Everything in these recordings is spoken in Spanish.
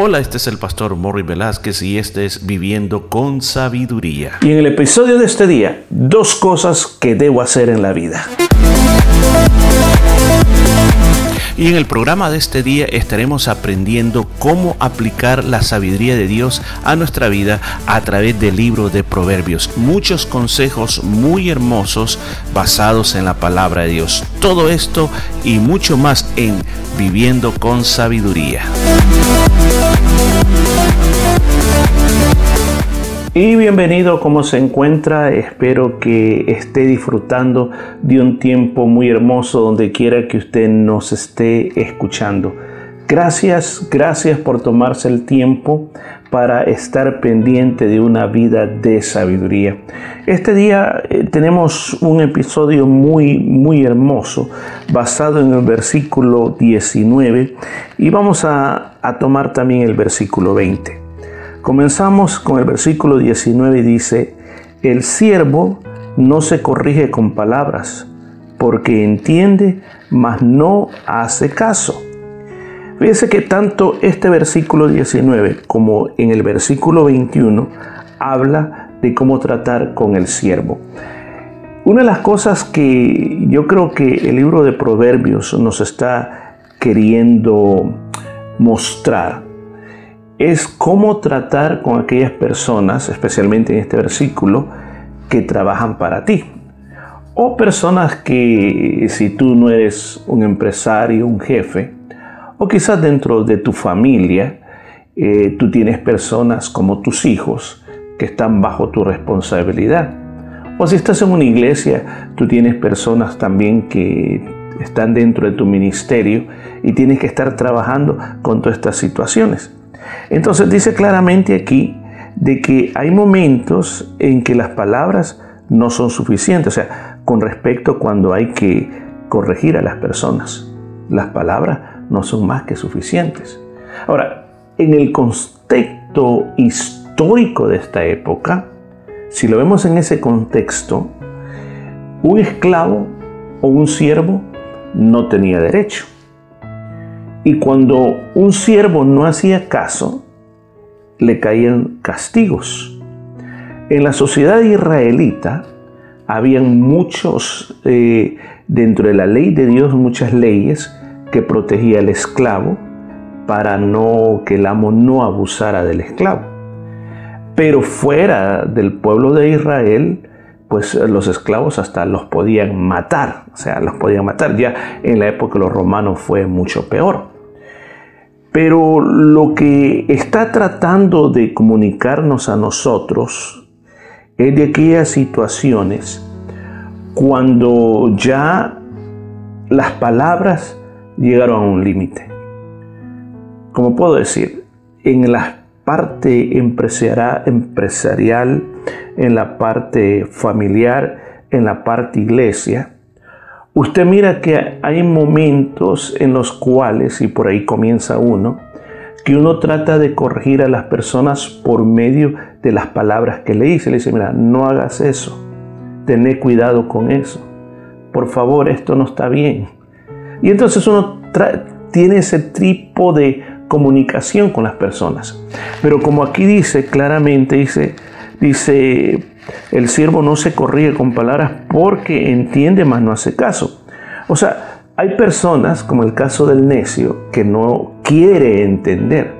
Hola, este es el pastor Morri Velázquez y este es Viviendo con Sabiduría. Y en el episodio de este día, dos cosas que debo hacer en la vida. Y en el programa de este día estaremos aprendiendo cómo aplicar la sabiduría de Dios a nuestra vida a través del libro de Proverbios. Muchos consejos muy hermosos basados en la palabra de Dios. Todo esto y mucho más en Viviendo con Sabiduría. Y bienvenido, ¿cómo se encuentra? Espero que esté disfrutando de un tiempo muy hermoso donde quiera que usted nos esté escuchando. Gracias, gracias por tomarse el tiempo para estar pendiente de una vida de sabiduría. Este día eh, tenemos un episodio muy, muy hermoso basado en el versículo 19 y vamos a, a tomar también el versículo 20. Comenzamos con el versículo 19 y dice, el siervo no se corrige con palabras, porque entiende, mas no hace caso. Fíjese que tanto este versículo 19 como en el versículo 21 habla de cómo tratar con el siervo. Una de las cosas que yo creo que el libro de Proverbios nos está queriendo mostrar es cómo tratar con aquellas personas, especialmente en este versículo, que trabajan para ti. O personas que si tú no eres un empresario, un jefe, o quizás dentro de tu familia, eh, tú tienes personas como tus hijos que están bajo tu responsabilidad. O si estás en una iglesia, tú tienes personas también que están dentro de tu ministerio y tienes que estar trabajando con todas estas situaciones. Entonces dice claramente aquí de que hay momentos en que las palabras no son suficientes, o sea, con respecto cuando hay que corregir a las personas. Las palabras no son más que suficientes. Ahora, en el contexto histórico de esta época, si lo vemos en ese contexto, un esclavo o un siervo no tenía derecho. Y cuando un siervo no hacía caso, le caían castigos. En la sociedad israelita habían muchos, eh, dentro de la ley de Dios, muchas leyes que protegía al esclavo para no que el amo no abusara del esclavo. Pero fuera del pueblo de Israel, pues los esclavos hasta los podían matar, o sea, los podían matar. Ya en la época de los romanos fue mucho peor. Pero lo que está tratando de comunicarnos a nosotros es de aquellas situaciones cuando ya las palabras llegaron a un límite. Como puedo decir, en la parte empresarial, en la parte familiar, en la parte iglesia, Usted mira que hay momentos en los cuales, y por ahí comienza uno, que uno trata de corregir a las personas por medio de las palabras que le dice. Le dice, mira, no hagas eso, tené cuidado con eso, por favor, esto no está bien. Y entonces uno tiene ese tipo de comunicación con las personas. Pero como aquí dice claramente, dice, dice, el siervo no se corrige con palabras porque entiende, mas no hace caso. O sea, hay personas, como el caso del necio, que no quiere entender.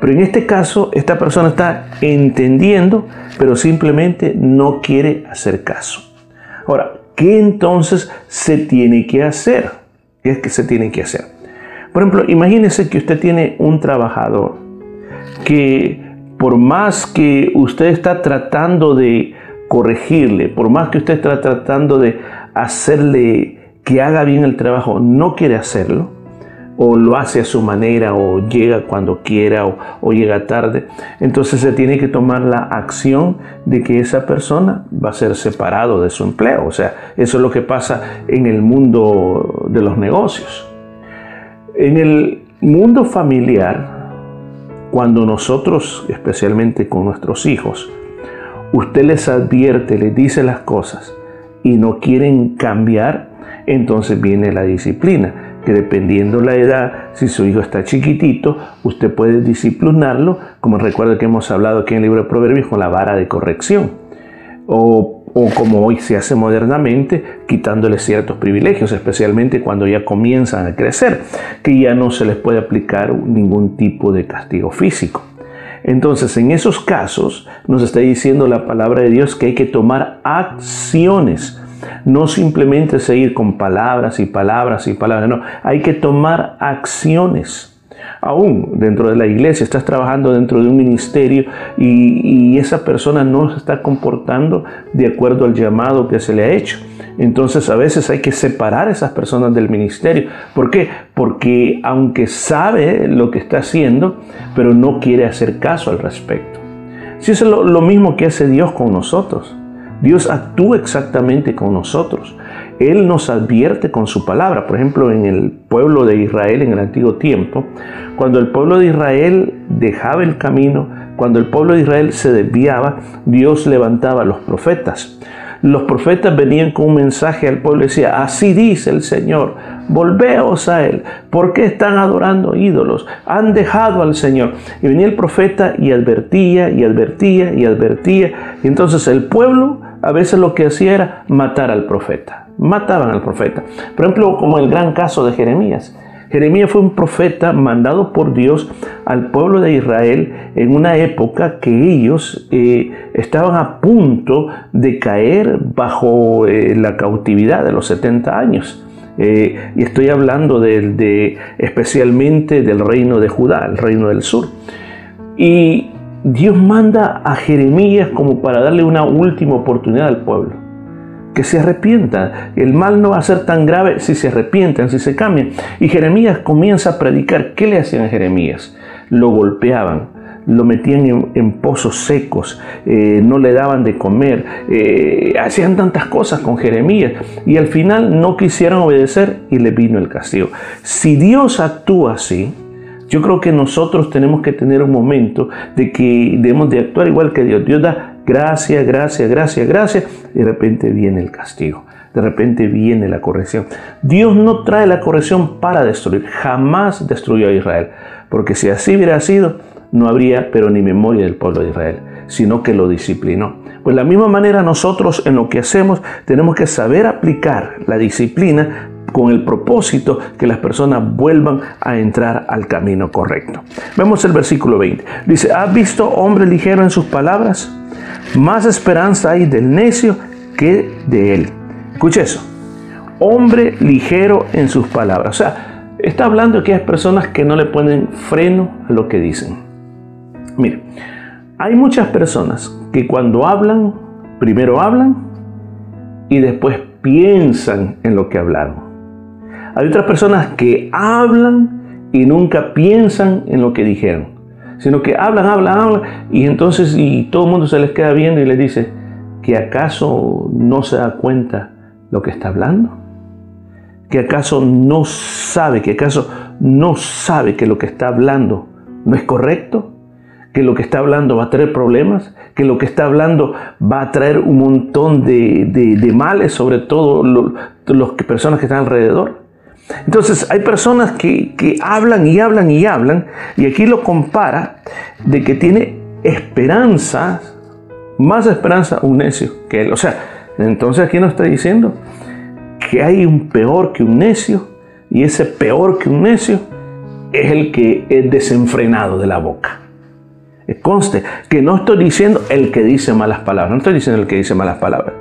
Pero en este caso, esta persona está entendiendo, pero simplemente no quiere hacer caso. Ahora, ¿qué entonces se tiene que hacer? ¿Qué es que se tiene que hacer? Por ejemplo, imagínese que usted tiene un trabajador que por más que usted está tratando de corregirle, por más que usted está tratando de hacerle que haga bien el trabajo, no quiere hacerlo, o lo hace a su manera, o llega cuando quiera, o, llega tarde, entonces se tiene que tomar la acción de que esa persona va a ser separado de su empleo. O sea, eso es lo que pasa en el mundo de los negocios. En el mundo familiar, cuando nosotros, especialmente con nuestros hijos, usted les advierte, les dice las cosas y no quieren cambiar, entonces viene la disciplina. Que dependiendo la edad, si su hijo está chiquitito, usted puede disciplinarlo, como recuerda que hemos hablado aquí en el libro de Proverbios, con la vara de corrección. O, como hoy se hace modernamente, quitándole ciertos privilegios, especialmente cuando ya comienzan a crecer, que ya no se les puede aplicar ningún tipo de castigo físico. Entonces, en esos casos, nos está diciendo la palabra de Dios que hay que tomar acciones no simplemente seguir con palabras y palabras y palabras, no, hay que tomar acciones. Aún dentro de la iglesia, estás trabajando dentro de un ministerio y, esa persona no se está comportando de acuerdo al llamado que se le ha hecho. Entonces a veces hay que separar a esas personas del ministerio. ¿Por qué? Porque aunque sabe lo que está haciendo, pero no quiere hacer caso al respecto. Si es lo mismo que hace Dios con nosotros. Dios actúa exactamente con nosotros. Él nos advierte con su palabra. Por ejemplo, en el pueblo de Israel en el antiguo tiempo, cuando el pueblo de Israel dejaba el camino, cuando el pueblo de Israel se desviaba, Dios levantaba a los profetas. Los profetas venían con un mensaje al pueblo y decía, así dice el Señor, volveos a Él. ¿Por qué están adorando ídolos? Han dejado al Señor. Y venía el profeta y advertía y advertía y advertía. Y entonces el pueblo a veces lo que hacía era matar al profeta. Mataban al profeta. Por ejemplo, como el gran caso de Jeremías. Jeremías fue un profeta mandado por Dios al pueblo de Israel en una época que ellos eh, estaban a punto de caer bajo eh, la cautividad de los 70 años. Eh, y estoy hablando de, especialmente del reino de Judá, el reino del sur. Y Dios manda a Jeremías como para darle una última oportunidad al pueblo. Que se arrepienta. El mal no va a ser tan grave si se arrepienten, si se cambian. Y Jeremías comienza a predicar. ¿Qué le hacían a Jeremías? Lo golpeaban, lo metían en, pozos secos, eh, no le daban de comer, eh, hacían tantas cosas con Jeremías y al final no quisieron obedecer y le vino el castigo. Si Dios actúa así, yo creo que nosotros tenemos que tener un momento de que debemos de actuar igual que Dios. Dios da gracia, gracia, gracia, gracia. Y de repente viene el castigo. De repente viene la corrección. Dios no trae la corrección para destruir. Jamás destruyó a Israel. Porque si así hubiera sido, no habría pero ni memoria del pueblo de Israel, sino que lo disciplinó. Pues de la misma manera nosotros en lo que hacemos tenemos que saber aplicar la disciplina con el propósito que las personas vuelvan a entrar al camino correcto. Vemos el versículo 20. Dice, ¿has visto hombre ligero en sus palabras? Más esperanza hay del necio que de él. Escuche eso. Hombre ligero en sus palabras. O sea, está hablando de aquellas personas que no le ponen freno a lo que dicen. Mire, hay muchas personas que cuando hablan, primero hablan y después piensan en lo que hablaron. Hay otras personas que hablan y nunca piensan en lo que dijeron, sino que hablan, hablan, hablan y entonces y todo el mundo se les queda viendo y les dice que acaso no se da cuenta lo que está hablando, que acaso no sabe, que acaso no sabe que lo que está hablando no es correcto, que lo que está hablando va a traer problemas, que lo que está hablando va a traer un montón de, males, sobre todo las personas que están alrededor. Entonces hay personas que, hablan y hablan y hablan, y aquí lo compara de que tiene esperanza, más esperanza un necio que él. O sea, entonces aquí nos está diciendo que hay un peor que un necio, y ese peor que un necio es el que es desenfrenado de la boca. Conste que no estoy diciendo el que dice malas palabras, no estoy diciendo el que dice malas palabras.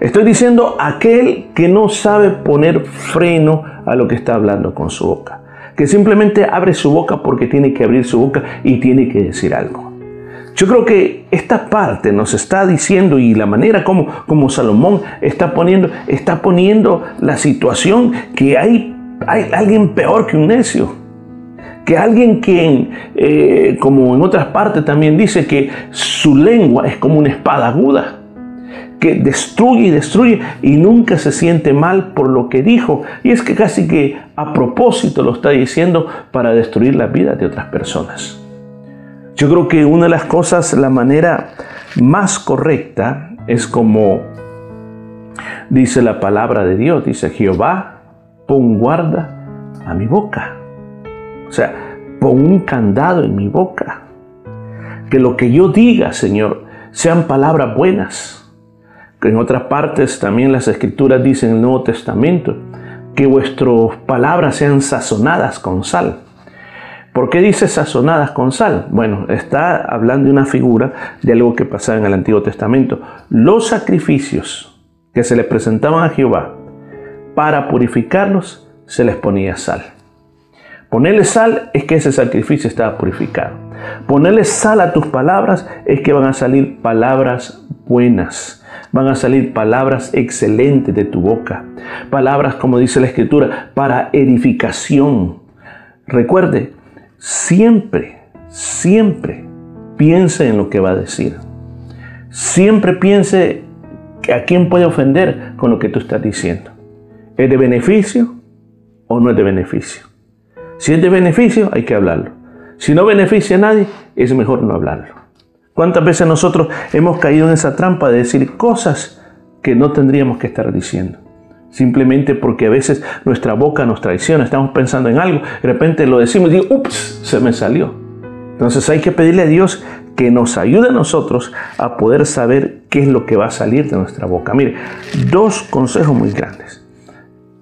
Estoy diciendo aquel que no sabe poner freno a lo que está hablando con su boca. Que simplemente abre su boca porque tiene que abrir su boca y tiene que decir algo. Yo creo que esta parte nos está diciendo y la manera como, como Salomón está poniendo, está poniendo la situación que hay, hay alguien peor que un necio. Que alguien quien, eh, como en otras partes también dice, que su lengua es como una espada aguda que destruye y destruye y nunca se siente mal por lo que dijo. Y es que casi que a propósito lo está diciendo para destruir la vida de otras personas. Yo creo que una de las cosas, la manera más correcta es como dice la palabra de Dios, dice Jehová, pon guarda a mi boca. O sea, pon un candado en mi boca. Que lo que yo diga, Señor, sean palabras buenas. En otras partes también las escrituras dicen en el Nuevo Testamento que vuestras palabras sean sazonadas con sal. ¿Por qué dice sazonadas con sal? Bueno, está hablando de una figura de algo que pasaba en el Antiguo Testamento. Los sacrificios que se le presentaban a Jehová para purificarlos se les ponía sal. Ponerle sal es que ese sacrificio estaba purificado. Ponerle sal a tus palabras es que van a salir palabras buenas. Van a salir palabras excelentes de tu boca. Palabras, como dice la Escritura, para edificación. Recuerde, siempre, siempre piense en lo que va a decir. Siempre piense a quién puede ofender con lo que tú estás diciendo. ¿Es de beneficio o no es de beneficio? Si es de beneficio, hay que hablarlo. Si no beneficia a nadie, es mejor no hablarlo. ¿Cuántas veces nosotros hemos caído en esa trampa de decir cosas que no tendríamos que estar diciendo? Simplemente porque a veces nuestra boca nos traiciona, estamos pensando en algo, de repente lo decimos y digo, ups, se me salió. Entonces hay que pedirle a Dios que nos ayude a nosotros a poder saber qué es lo que va a salir de nuestra boca. Mire, dos consejos muy grandes.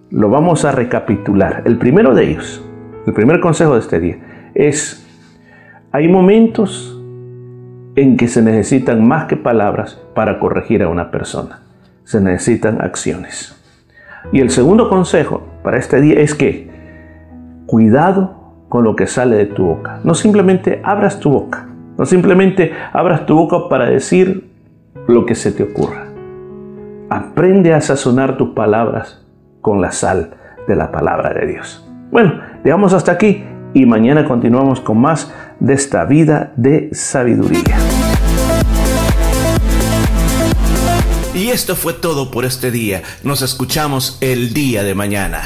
Lo vamos a recapitular. El primero de ellos, el primer consejo de este día, es, hay momentos en que se necesitan más que palabras para corregir a una persona. Se necesitan acciones. Y el segundo consejo para este día es que cuidado con lo que sale de tu boca. No simplemente abras tu boca. No simplemente abras tu boca para decir lo que se te ocurra. Aprende a sazonar tus palabras con la sal de la palabra de Dios. Bueno, dejamos hasta aquí y mañana continuamos con más de esta vida de sabiduría. Y esto fue todo por este día. Nos escuchamos el día de mañana.